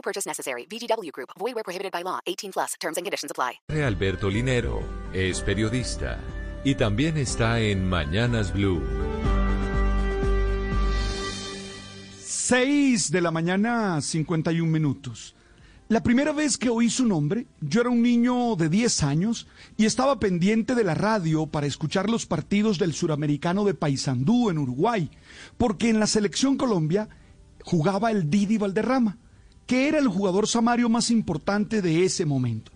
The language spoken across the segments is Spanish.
No purchase necessary. VGW Group. Void where prohibited by law. 18 plus. Terms and conditions apply. Alberto Linero es periodista y también está en Mañanas Blue. 6 de la mañana, 51 minutos. La primera vez que oí su nombre, yo era un niño de 10 años y estaba pendiente de la radio para escuchar los partidos del suramericano de Paysandú en Uruguay, porque en la selección Colombia jugaba el Didi Valderrama, que era el jugador samario más importante de ese momento.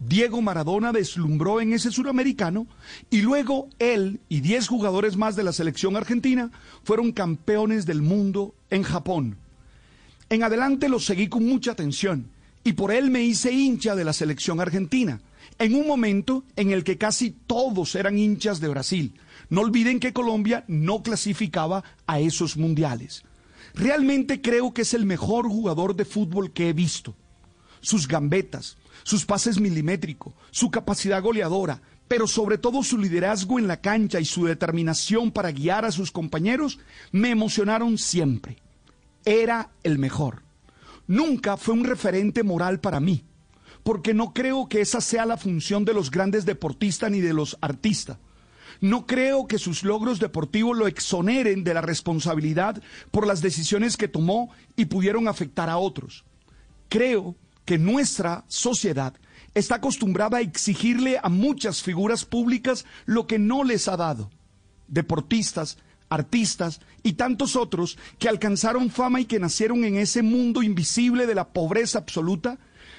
Diego Maradona deslumbró en ese suramericano y luego él y 10 jugadores más de la selección argentina fueron campeones del mundo en Japón. En adelante los seguí con mucha atención y por él me hice hincha de la selección argentina, en un momento en el que casi todos eran hinchas de Brasil. No olviden que Colombia no clasificaba a esos mundiales. Realmente creo que es el mejor jugador de fútbol que he visto. Sus gambetas, sus pases milimétricos, su capacidad goleadora, pero sobre todo su liderazgo en la cancha y su determinación para guiar a sus compañeros me emocionaron siempre. Era el mejor nunca fue un referente moral para mí, porque no creo que esa sea la función de los grandes deportistas ni de los artistas. No creo que sus logros deportivos lo exoneren de la responsabilidad por las decisiones que tomó y pudieron afectar a otros. Creo que nuestra sociedad está acostumbrada a exigirle a muchas figuras públicas lo que no les ha dado. Deportistas, artistas y tantos otros que alcanzaron fama y que nacieron en ese mundo invisible de la pobreza absoluta,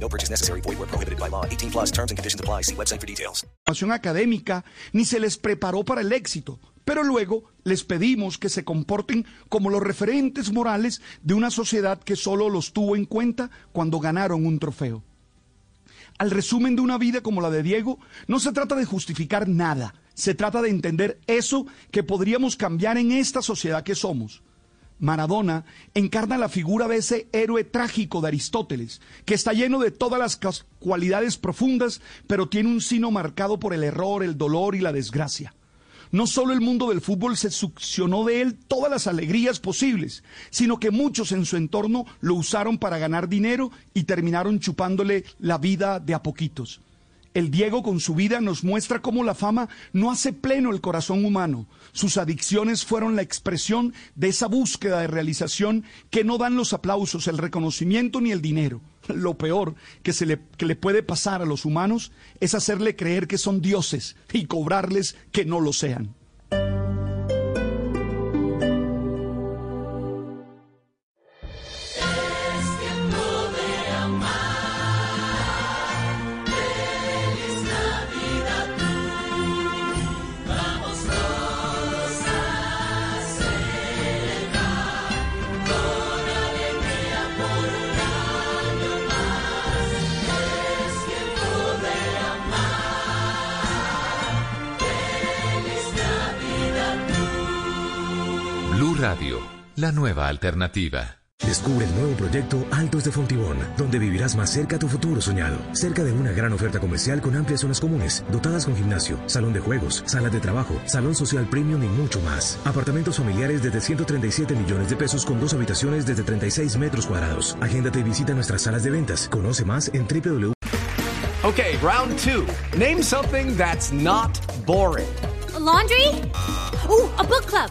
No purchase necessary. Void where prohibited by law. 18 plus terms and conditions apply. See website for details. académica ni se les preparó para el éxito. Pero luego les pedimos que se comporten como los referentes morales de una sociedad que solo los tuvo en cuenta cuando ganaron un trofeo. Al resumen de una vida como la de Diego, no se trata de justificar nada, se trata de entender eso que podríamos cambiar en esta sociedad que somos. Maradona encarna la figura de ese héroe trágico de Aristóteles, que está lleno de todas las cualidades profundas, pero tiene un sino marcado por el error, el dolor y la desgracia. No solo el mundo del fútbol se succionó de él todas las alegrías posibles, sino que muchos en su entorno lo usaron para ganar dinero y terminaron chupándole la vida de a poquitos. El Diego con su vida nos muestra cómo la fama no hace pleno el corazón humano. Sus adicciones fueron la expresión de esa búsqueda de realización que no dan los aplausos, el reconocimiento ni el dinero. Lo peor que, se le, que le puede pasar a los humanos es hacerle creer que son dioses y cobrarles que no lo sean. Radio, la nueva alternativa. Descubre el nuevo proyecto Altos de Fontibón, donde vivirás más cerca a tu futuro soñado. Cerca de una gran oferta comercial con amplias zonas comunes, dotadas con gimnasio, salón de juegos, sala de trabajo, salón social premium y mucho más. Apartamentos familiares desde 137 millones de pesos con dos habitaciones desde 36 metros cuadrados. Agéndate y visita nuestras salas de ventas. Conoce más en www. Okay, round two. Name something that's not boring. laundry? Uh, a book club.